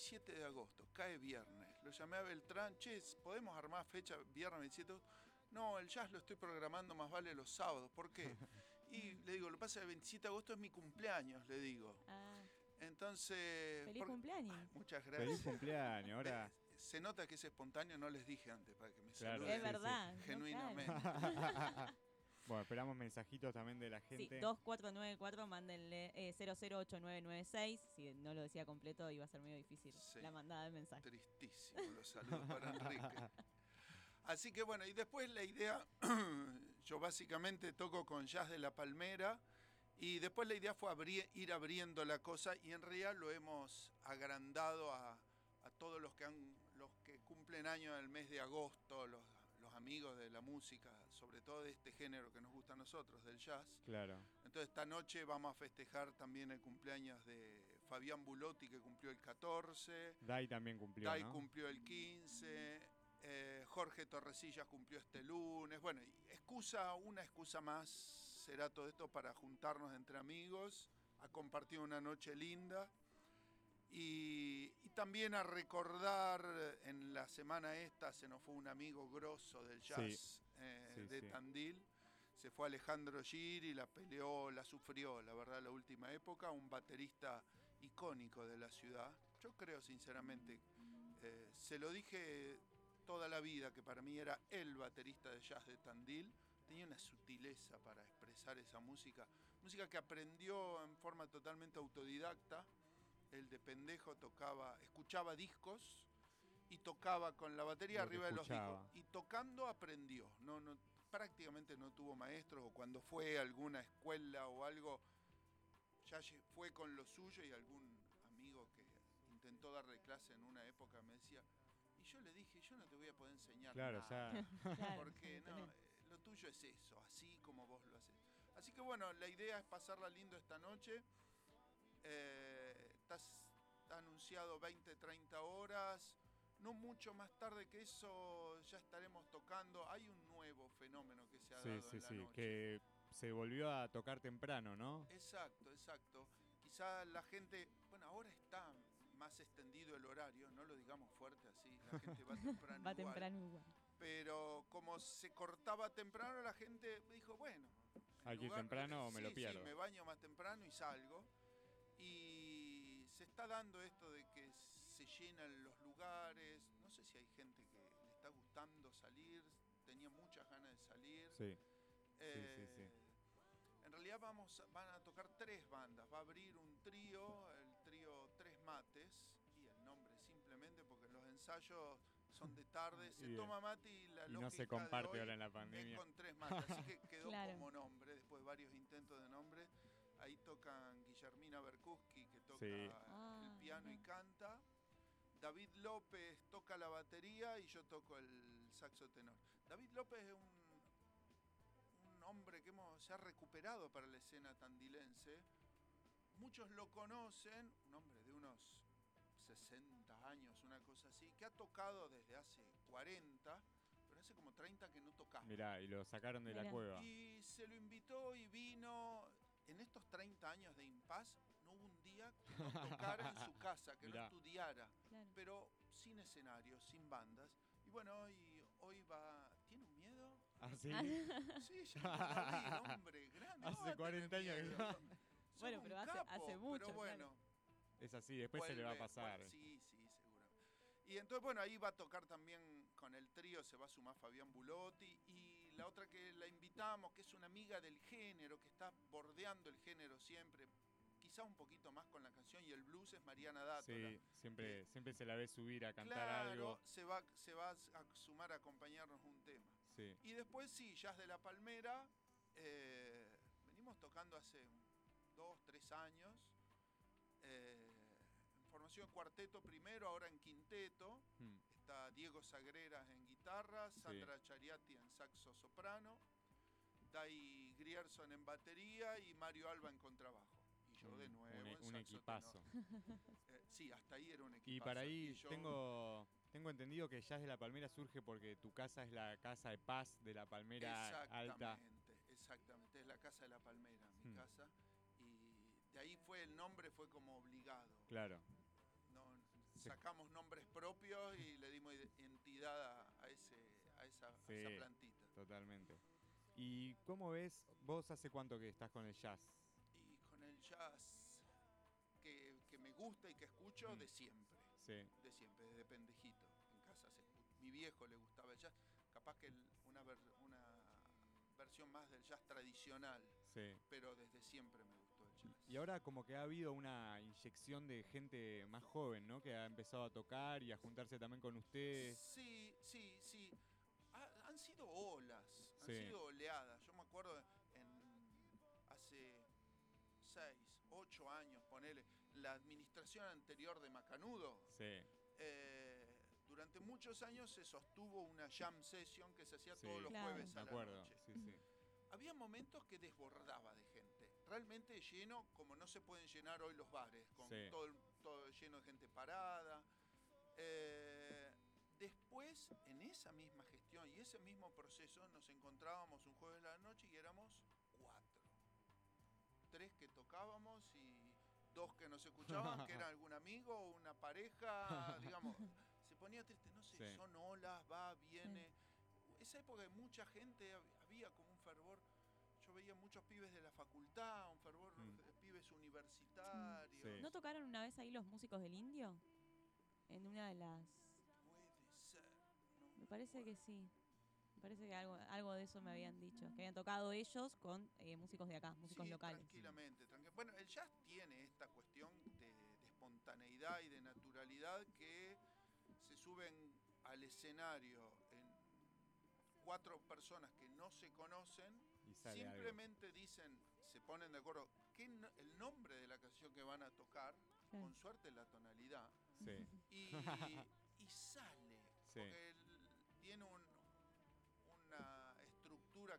27 de agosto, cae viernes. Lo llamé a Beltrán, che, ¿podemos armar fecha viernes 27 de agosto? No, el jazz lo estoy programando más vale los sábados. ¿Por qué? Y le digo, lo pasa el 27 de agosto es mi cumpleaños, le digo. Ah, Entonces... feliz cumpleaños. Muchas gracias. Feliz cumpleaños, ahora. Eh, Se nota que es espontáneo, no les dije antes para que me Claro. saluden es verdad. no, genuinamente. claro. Bueno, esperamos mensajitos también de la Sí, gente. 2494, mándenle eh, 008996. Si no lo decía completo, iba a ser medio difícil Sí. la mandada del mensaje. Tristísimo los saludos para Enrique. Así que bueno, y después la idea, yo básicamente toco con Jazz de la Palmera y después la idea fue abrir- ir abriendo la cosa y en realidad lo hemos agrandado a, a todos los que, han, los que cumplen año en el mes de agosto, los amigos de la música, sobre todo de este género que nos gusta a nosotros, del jazz. Claro. Entonces esta noche vamos a festejar también el cumpleaños de Fabián Bulotti que cumplió el 14. Dai también cumplió, Dai ¿no? cumplió el 15, eh, Jorge Torresillas cumplió este lunes. Bueno, excusa, una excusa más será todo esto para juntarnos entre amigos, a compartir una noche linda y, y también a recordar en la semana esta se nos fue un amigo grosso del jazz eh, Sí, de sí. Tandil. Se fue Alejandro Giri, la peleó, la sufrió, la verdad, la última época. Un baterista icónico de la ciudad. Yo creo, sinceramente, eh, se lo dije toda la vida que para mí era el baterista de jazz de Tandil. Tenía una sutileza para expresar esa música. Música que aprendió en forma totalmente autodidacta. El de pendejo tocaba, escuchaba discos y tocaba con la batería Lo arriba de los discos. Y tocando aprendió. No, no, prácticamente no tuvo maestros o cuando fue a alguna escuela o algo, ya fue con lo suyo y algún amigo que intentó darle clase en una época me decía, y yo le dije, yo no te voy a poder enseñar Claro, nada. ya. Claro, Porque no, eh, lo tuyo es eso, así como vos lo haces. Así que bueno, la idea es pasarla lindo esta noche. Eh, está anunciado 20, 30 horas. No mucho más tarde que eso ya estaremos tocando. Hay un nuevo fenómeno que se ha Sí, dado sí, en la sí. noche. Que se volvió a tocar temprano, ¿no? Exacto, exacto. Quizá la gente, bueno, ahora está más extendido el horario, no lo digamos fuerte así, la gente va temprano. Va igual. temprano igual. Pero como se cortaba temprano, la gente dijo, bueno. ir temprano o me sí, lo pierdo. Sí, me baño más temprano y salgo. Está dando esto de que se llenan los lugares. No sé si hay gente que le está gustando salir, tenía muchas ganas de salir. Sí. Eh, sí, sí. En realidad vamos, van a tocar tres bandas. Va a abrir un trío, el trío Tres Mates, y el nombre simplemente porque los ensayos son de tarde, se Bien. toma mate y la Y no lógica se comparte de hoy ahora en la es pandemia. con Tres Mates, así que quedó Claro. como nombre, después de varios intentos de nombre. Ahí tocan Guillermina Berkuski, que toca Sí. Ah, el piano y canta. David López toca la batería y yo toco el saxo tenor. David López es un, un hombre que hemos, se ha recuperado para la escena tandilense. Muchos lo conocen, un hombre de unos 60 años, una cosa así, que ha tocado desde hace 40, pero hace como 30 que no tocaba. Mirá, y lo sacaron de la cueva. Y se lo invitó y vino. En estos 30 años de impas, no hubo un día que no tocara en su casa, que Mirá. no estudiara, Claro. pero sin escenario, sin bandas. Y bueno, hoy, hoy va. ¿Tiene un miedo? ¿Ah, sí? Sí, ya lo vi, hombre, grande. Hace ¿cómo va a 40 tener años que no. Bueno, pero hace- capo, hace mucho, Pero bueno. Es así, después se le va a Vuelve, pasar. vuelve, sí, sí, seguro. Y entonces, bueno, ahí va a tocar también con el trío, se va a sumar Fabián Bulotti. Y la otra que la invitamos, que es una amiga del género, que está bordeando el género siempre, quizá un poquito más con la canción y el blues, es Mariana Dátola. Sí, siempre, siempre se la ve subir a cantar claro, algo. Se va, se va a sumar a acompañarnos un tema. Sí. Y después sí, Jazz de la Palmera. eh, venimos tocando hace dos, tres años. eh, en formación de cuarteto primero, ahora en quinteto. Hmm. Está Diego Sagreras en guitarra, Sandra Chariati en saxo soprano, Dai Grierson en batería y Mario Alba en contrabajo. Yo de Un- nuevo un, equipazo. Eh, sí, hasta ahí era un equipazo. Y para ahí Y yo- tengo, tengo entendido que Jazz de la Palmera surge porque tu casa es la casa de paz de la Palmera alta. Exactamente, exactamente. Es la casa de la palmera, mi Hmm. casa. Y de ahí fue el nombre, fue como obligado. Claro. No, sacamos nombres propios y le dimos entidad a, ese, a, esa, a esa plantita. Totalmente. ¿Y cómo ves, vos hace cuánto que estás con el jazz? Jazz que, que me gusta y que escucho Mm. de siempre, Sí, de siempre, desde pendejito. En casa se mi viejo le gustaba el jazz, capaz que el- una, ver- una versión más del jazz tradicional, sí. pero desde siempre me gustó el jazz. Y ahora como que ha habido una inyección de gente más joven, ¿no? Que ha empezado a tocar y a juntarse también con ustedes. Sí, sí, sí. Ha- han sido olas, han Sí. sido oleadas. Yo me acuerdo 6, 8 años, ponele, la administración anterior de Macanudo, eh, durante muchos años se sostuvo una jam session que se hacía todos los jueves a la noche. Había momentos que desbordaba de gente, realmente lleno, como no se pueden llenar hoy los bares, con todo, lleno de gente parada. Eh, después, en esa misma gestión y ese mismo proceso, nos encontrábamos un jueves de la noche y éramos Tres que tocábamos y dos que nos escuchaban, que era algún amigo o una pareja, digamos. Se ponía triste, no sé, Sí. son olas, va, viene. Esa época de mucha gente, hab- había como un fervor. Yo veía muchos pibes de la facultad, un fervor Mm. de pibes universitarios. Sí. ¿No tocaron una vez ahí los músicos del indio? En una de las... Puede ser. no Me parece que sí. Parece que algo, algo de eso me habían dicho. Que habían tocado ellos con eh, músicos de acá, músicos Sí, locales. Tranquilamente, tranqui- Bueno, el jazz tiene esta cuestión de, de espontaneidad y de naturalidad que se suben al escenario en cuatro personas que no se conocen, Y sale algo. simplemente dicen, se ponen de acuerdo, qué no- el nombre de la canción que van a tocar, con suerte la tonalidad, Sí, y, y sale. Sí. Porque el- tiene un-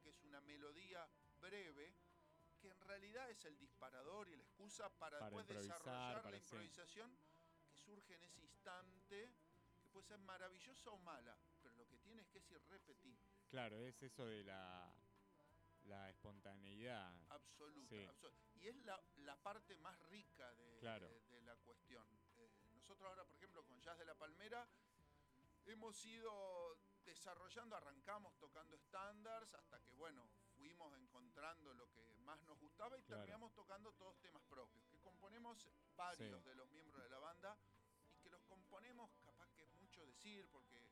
que es una melodía breve, que en realidad es el disparador y la excusa para, Para después desarrollar para la improvisación que surge en ese instante, que puede ser maravillosa o mala, pero lo que tiene es que es irrepetible, claro, es eso de la, la espontaneidad. absoluta. Sí. absolu- y es la, la parte más rica de, Claro. de- de la cuestión. Eh, nosotros ahora, por ejemplo, con Jazz de la Palmera, hemos ido desarrollando, arrancamos tocando estándares hasta que, bueno, fuimos encontrando lo que más nos gustaba y Claro. terminamos tocando todos temas propios, que componemos varios Sí. de los miembros de la banda y que los componemos, capaz que es mucho decir, porque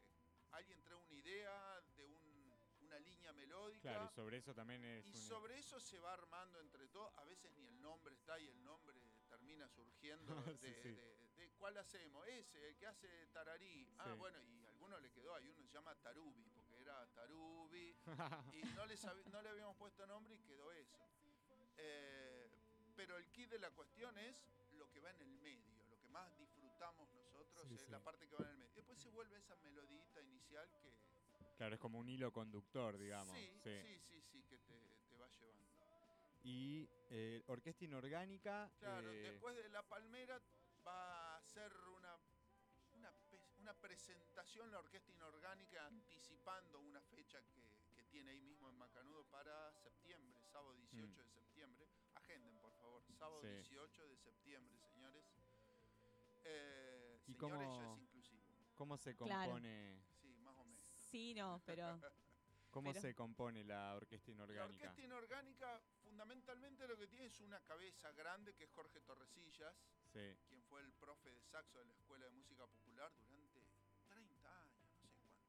alguien trae una idea de un- una línea melódica. Claro, y sobre eso también es Y un- sobre eso se va armando entre todos. A veces ni el nombre está y el nombre termina surgiendo de, Sí, sí. de- de cuál hacemos. Ese, el que hace Tararí. Ah, Sí. bueno, y a alguno le quedó. Hay uno que se llama Tarubi, porque era Tarubi. y no le, no le habíamos puesto nombre y quedó eso. Eh, pero el kit de la cuestión es lo que va en el medio. Lo que más disfrutamos nosotros Sí, es sí. la parte que va en el medio. Después se vuelve esa melodita inicial que. Claro, es como un hilo conductor, digamos. sí, sí. sí, sí, sí, que te, te va llevando. Y eh, orquesta inorgánica. Claro, eh, después de La Palmera va a ser una, una, una presentación la Orquesta Inorgánica anticipando una fecha que, que tiene ahí mismo en Macanudo para septiembre, sábado 18 de septiembre. Agenden, por favor, sábado Mm. Sí. 18 de septiembre, señores. Eh, ¿Y señores cómo- ya es inclusivo. ¿Cómo se Claro. compone? Sí, más o menos. Sí, no, pero ¿Cómo Pero- se compone la orquesta La inorgánica? orquesta inorgánica fundamentalmente lo que tiene es una cabeza grande que es Jorge Torresillas, Sí, quien fue el profe de saxo de la Escuela de Música Popular durante 30 años, no sé cuánto.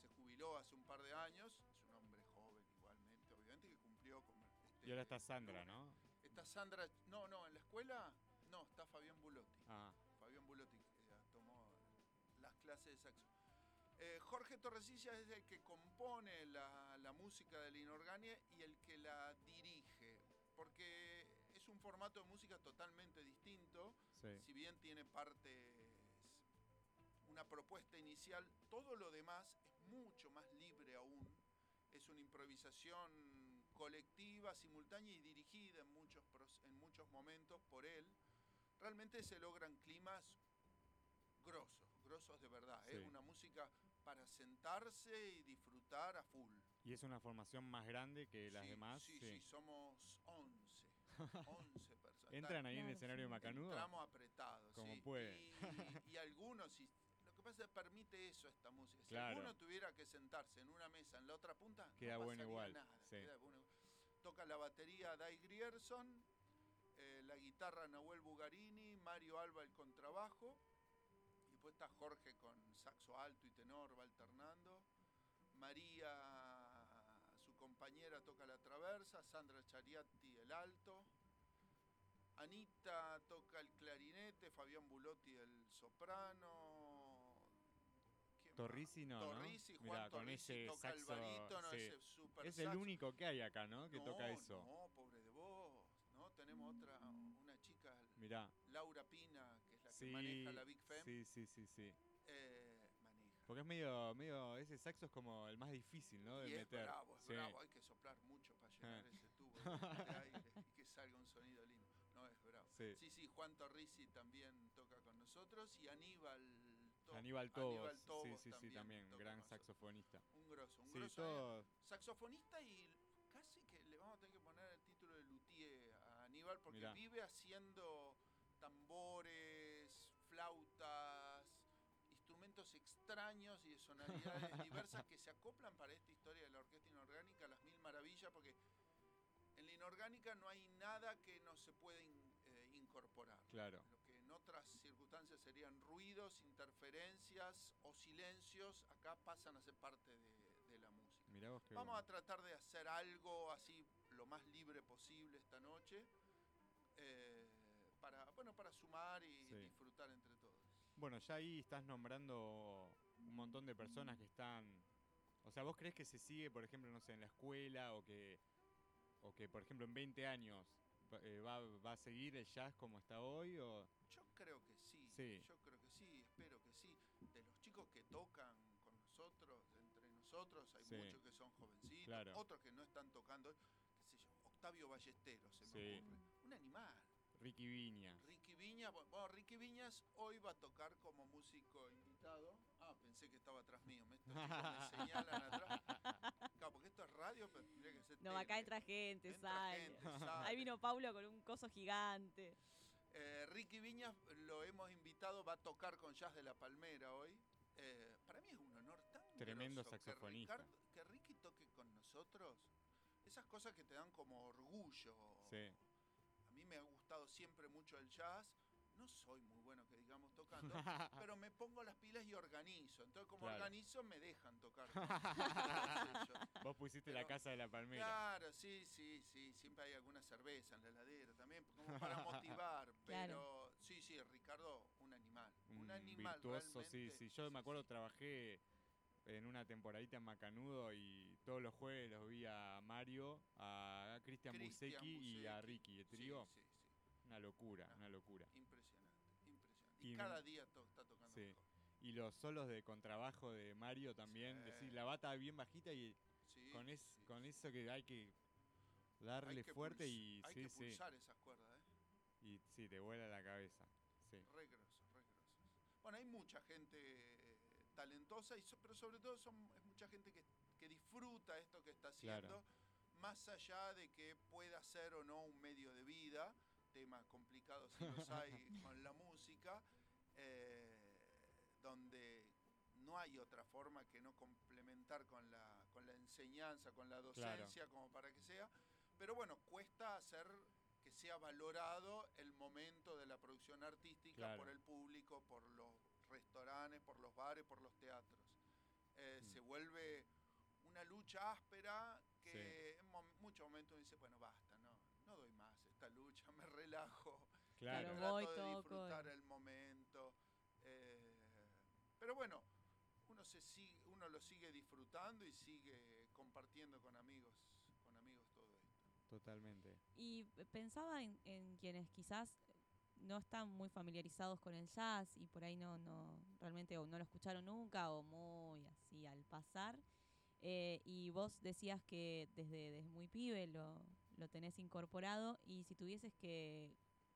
Se jubiló hace un par de años, es un hombre joven igualmente, obviamente que cumplió con este y ahora está Sandra. ¿no? Está Sandra, no, no, en la escuela no, está Fabián Bulotti. Ah, Fabián Bulotti eh, tomó las clases de saxo. Eh, Jorge Torresillas es el que compone la, la música de la inorgania y el que la dirige, porque es un formato de música totalmente distinto, sí. si bien tiene partes, una propuesta inicial, todo lo demás es mucho más libre aún, es una improvisación colectiva, simultánea y dirigida en muchos, en muchos momentos por él, realmente se logran climas grosos, grosos de verdad. Es Sí. una música para sentarse y disfrutar a full. Y es una formación más grande que las Sí, demás. Sí, sí. sí, somos 11. 11 personas. ¿Entran ahí en el Claro, escenario. Macanudo? Entramos apretados. Como sí. pueden. Y, y al- se permite eso esta música. Si Claro. uno tuviera que sentarse en una mesa en la otra punta, Queda no bueno igual, nada, sí. queda bueno. Toca la batería Dai Grierson, eh, la guitarra Nahuel Bugarini, Mario Alba el contrabajo, y después está Jorge con saxo alto y tenor, va alternando. María, su compañera, toca la traversa, Sandra Chariati el alto. Anita toca el clarinete, Fabián Bulotti el soprano. Torrisi no. Torrisi, Juan Mirá, con Torrisi ese toca el saxo, barítono, sí. ese super Es el saxo. único que hay acá, ¿no? Que toca eso. No, pobre de vos. ¿no? Tenemos otra, una chica, Mirá. Laura Pina, que Sí, maneja la Big Fem. sí, sí, sí, sí. eh, maneja. Porque es medio, medio, ese saxo es como el más difícil, ¿no? De y es meter. bravo, es Sí. bravo, hay que soplar mucho para llenar Ah. ese tubo de aire y que salga un sonido lindo. No, es bravo. Sí. Sí, sí, Juan Torrisi también toca con nosotros y Aníbal To- Aníbal Tobos. Aníbal sí, Tobos sí, sí, también. toca Gran saxofonista. Un grosso, un Sí, grosso. todo. Saxofonista y casi que le vamos a tener que poner el título de luthier a Aníbal porque Mirá. vive haciendo tambores, flautas, instrumentos extraños y de sonoridades diversas que se acoplan para esta historia de la orquesta inorgánica, las mil maravillas, porque en la inorgánica no hay nada que no se pueda in- eh, incorporar. Claro. Lo que en otras circunstancias serían ruidos, interferencias o silencios, acá pasan a ser parte de, de la música. Mirá vos Vamos bueno. a tratar de hacer algo así lo más libre posible esta noche. eh, para, bueno, para sumar y Sí. disfrutar entre todos. Bueno, ya ahí estás nombrando un montón de personas que están. O sea, ¿vos crees que se sigue, por ejemplo, no sé, en la escuela o que, o que por ejemplo, en 20 años va- eh, va, va a seguir el jazz como está hoy? O... Yo creo que sí, Sí. yo creo que sí, espero que sí. De los chicos que tocan con nosotros, entre nosotros, hay Sí. muchos que son jovencitos, Claro. otros que no están tocando, qué sé yo, Octavio Ballesteros, se me Sí. ocurre. Un animal. Ricky Viñas. Ricky Viñas, bu- bueno, Ricky Viñas hoy va a tocar como músico invitado. Ah, pensé que estaba atrás mío, me, señalan atrás. Claro, porque esto es radio, pero tendría que ser No, acá tele. entra gente, Entra sale. gente, sale. Ahí vino Paulo con un coso gigante. Eh, Ricky Viñas lo hemos invitado, va a tocar con Jazz de la Palmera hoy. Eh, para mí es un honor tan Tremendo que saxofonista. Ricardo- Que, Ricky toque con nosotros, esas cosas que te dan como orgullo. Sí. Gustado siempre mucho el jazz. No soy muy bueno que digamos tocando, pero me pongo las pilas y organizo. Entonces, como Claro. organizo, me dejan tocar. Vos pusiste la casa de la palmera. Claro, sí, sí, sí. Siempre hay alguna cerveza en la heladera también, como para motivar. Pero sí, sí, Ricardo, un animal. Un, Un animal. virtuoso, sí, realmente. sí. Yo me acuerdo, trabajé en una temporadita en Macanudo y todos los jueves los vi a Mario, a Cristian Busecki y a. Ricky, el Sí, trío. sí, sí. Una locura, Ah. una locura. Impresionante, impresionante. Y, Y cada día to- está tocando Sí. mejor. Y los solos de contrabajo de Mario también, Sí. decir, la bata bien bajita y Sí, con, es, con eso que hay que Hay darle que fuerte y Hay sí, que sí, pulsar esas cuerdas, ¿eh? y sí, te vuela la cabeza. Sí. Re grosos, re grosos. Bueno, hay mucha gente eh, talentosa, y so- pero sobre todo son, es mucha gente que, que disfruta esto que está haciendo, Claro. más allá de que pueda ser o no un medio de vida, tema complicado si los hay con la música, eh, donde no hay otra forma que no complementar con la, con la enseñanza, con la docencia, como para que sea. Pero bueno, cuesta hacer que sea valorado el momento de la producción artística Claro. por el público, por los restaurantes, por los bares, por los teatros. Eh, Mm. Se vuelve una lucha áspera que Sí. en muchos momentos dice, bueno, basta, no, no doy más esta lucha, me relajo. Claro. Trato voy, de toco, disfrutar y- el momento. eh, pero bueno, uno se sigue, uno lo sigue disfrutando y sigue compartiendo con amigos, con amigos todo esto. Totalmente. Y pensaba en, en quienes quizás no están muy familiarizados con el jazz y por ahí no, no realmente o no lo escucharon nunca o muy así al pasar. Eh, y vos decías que desde, desde muy pibe lo, lo tenés incorporado y si tuvieses que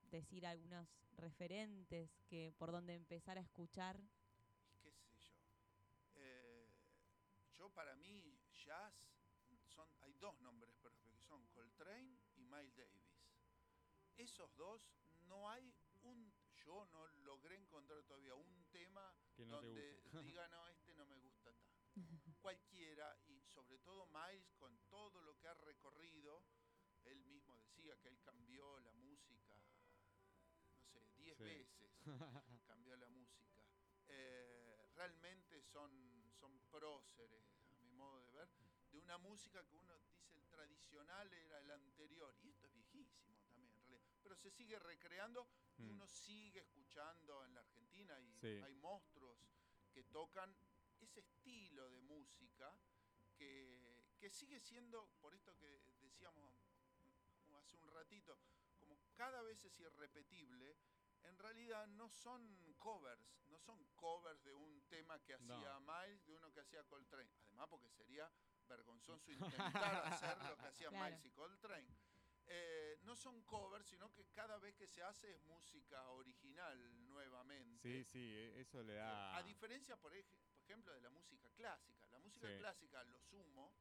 decir algunos referentes que por donde empezar a escuchar, qué sé yo. Eh, yo para mí jazz son hay dos nombres propios que son Coltrane y Miles Davis. Esos dos no hay un yo no logré encontrar todavía un tema Que no te donde diga, no, este no me gusta tanto. Cualquiera, y sobre todo Miles, con todo lo que ha recorrido, decía que él cambió la música, no sé, 10 Sí. veces cambió la música. Eh, realmente son, son próceres, a mi modo de ver, de una música que uno dice el tradicional era el anterior, y esto es viejísimo también, en realidad. pero se sigue recreando y Mm. uno sigue escuchando en la Argentina y Sí. hay monstruos que tocan ese estilo de música que, que sigue siendo, por esto que decíamos hace un ratito, como cada vez es irrepetible, en realidad no son covers, no son covers de un tema que hacía Miles, de uno que hacía Coltrane. Además porque sería vergonzoso intentar hacer lo que hacían Claro. Miles y Coltrane. Eh, no son covers, sino que cada vez que se hace es música original nuevamente. Sí, sí, e- eso le Eh, da. A diferencia, por, ej- por ejemplo, de la música clásica. La música Sí. clásica, lo sumo,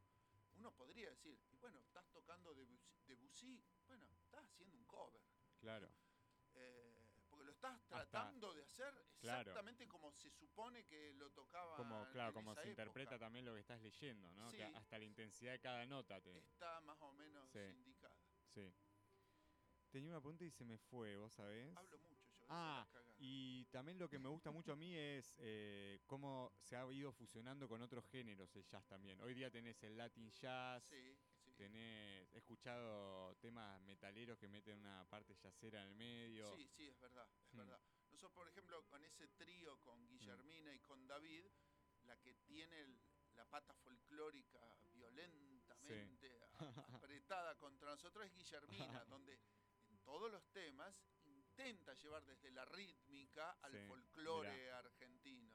uno podría decir, y bueno, estás tocando Debussy, Debussy, bueno, estás haciendo un cover. Claro. eh, porque lo estás tratando de hacer Claro. exactamente como se supone que lo tocaba Como, claro, en como esa se interpreta también lo que estás leyendo, ¿no? Que hasta la intensidad de cada nota te. Está más o menos Sí. indicada. Sí. Tenía una pregunta y se me fue, ¿vos sabés? Hablo mucho. Ah. Y también lo que me gusta mucho a mí es eh, cómo se ha ido fusionando con otros géneros el jazz también. Hoy día tenés el Latin jazz, Sí, sí. tenés, he escuchado temas metaleros que meten una parte jazzera en el medio. Sí, sí, es verdad, es Mm. verdad. Nosotros, por ejemplo, con ese trío con Guillermina y con David, la que tiene el- la pata folclórica violentamente a- apretada contra nosotros es Guillermina, donde en todos los temas intenta llevar desde la rítmica al Sí, folclore argentino.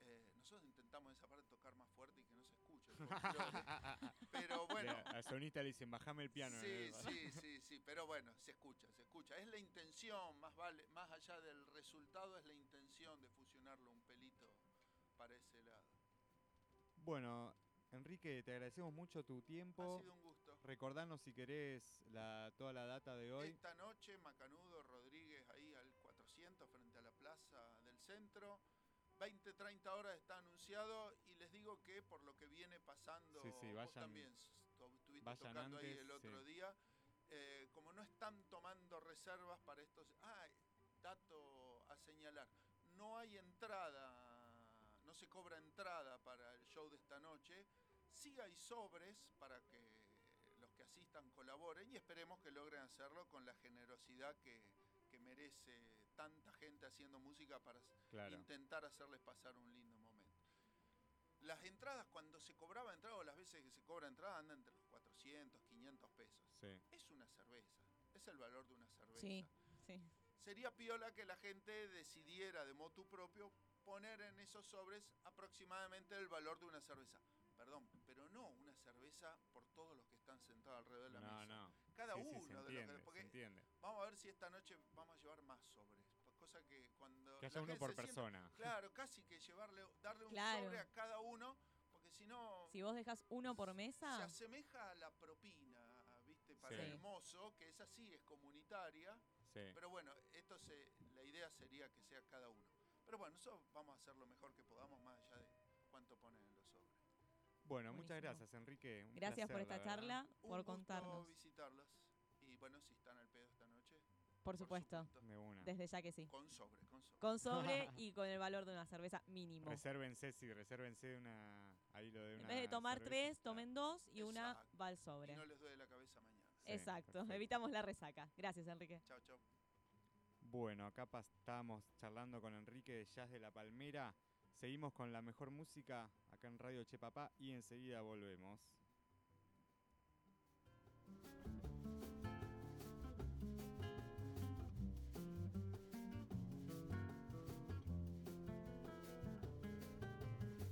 Eh, nosotros intentamos esa parte tocar más fuerte y que no se escuche el folclore. Pero bueno, al sonista le dicen, bajame el piano. Sí, ¿no? sí, sí, sí, pero bueno, se escucha, se escucha. Es la intención, más vale, más allá del resultado, es la intención de fusionarlo un pelito para ese lado. Bueno, Enrique, te agradecemos mucho tu Ha tiempo. sido un gusto. Recordanos si querés la, toda la data de hoy. Esta noche, Macanudo Rodríguez, 400, frente a la plaza del centro. 20, 30 horas está anunciado y les digo que por lo que viene pasando, Sí, sí, vos también estu- estuviste vayan tocando ahí el otro sí. día, eh, como no están tomando reservas para estos... Ah, dato a señalar, no hay entrada, no se cobra entrada para el show de esta noche, sí hay sobres para que los que asistan colaboren y esperemos que logren hacerlo con la generosidad que, que merece tanta gente haciendo música para Claro. intentar hacerles pasar un lindo momento. Las entradas, cuando se cobraba entrada o las veces que se cobra entrada, andan entre los 400, 500 pesos. Sí. Es una cerveza, es el valor de una cerveza. Sí, sí. Sería piola que la gente decidiera de motu propio poner en esos sobres aproximadamente el valor de una cerveza. Perdón, pero no una cerveza por todos los que están sentados alrededor de la No, mesa. no. Cada Sí, sí, uno se de los que. Porque se entiende. vamos a ver si esta noche vamos a llevar más sobres. Cosa que cuando. Que haya uno por se persona. Claro, casi que llevarle, darle un Claro. sobre a cada uno, porque si no. Si vos dejas uno por Se mesa, asemeja a la propina, ¿viste? Para Sí. el mozo, que es así, es comunitaria. Sí. Pero bueno, esto se, la idea sería que sea cada uno. Pero bueno, nosotros vamos a hacer lo mejor que podamos, más allá de cuánto ponen en los sobres. Bueno, muchas gracias, Enrique. un gracias por esta verdad. charla, Un por gusto contarnos. visitarlos. Y bueno, si están al pedo esta noche. Por supuesto, De una. desde ya que sí. Con sobre, con sobre. Con sobre y con el valor de una cerveza mínimo. Resérvense, sí, resérvense una. Ahí lo de una. En vez de tomar cerveza, tres, tomen dos y una va al Y sobre. no les duele la cabeza mañana. Sí, Exacto, perfecto. evitamos la resaca. Gracias, Enrique. Chao, chao. Bueno, acá estábamos charlando con Enrique de Jazz de la Palmera. Seguimos con la mejor música en Radio Che Papá y enseguida volvemos.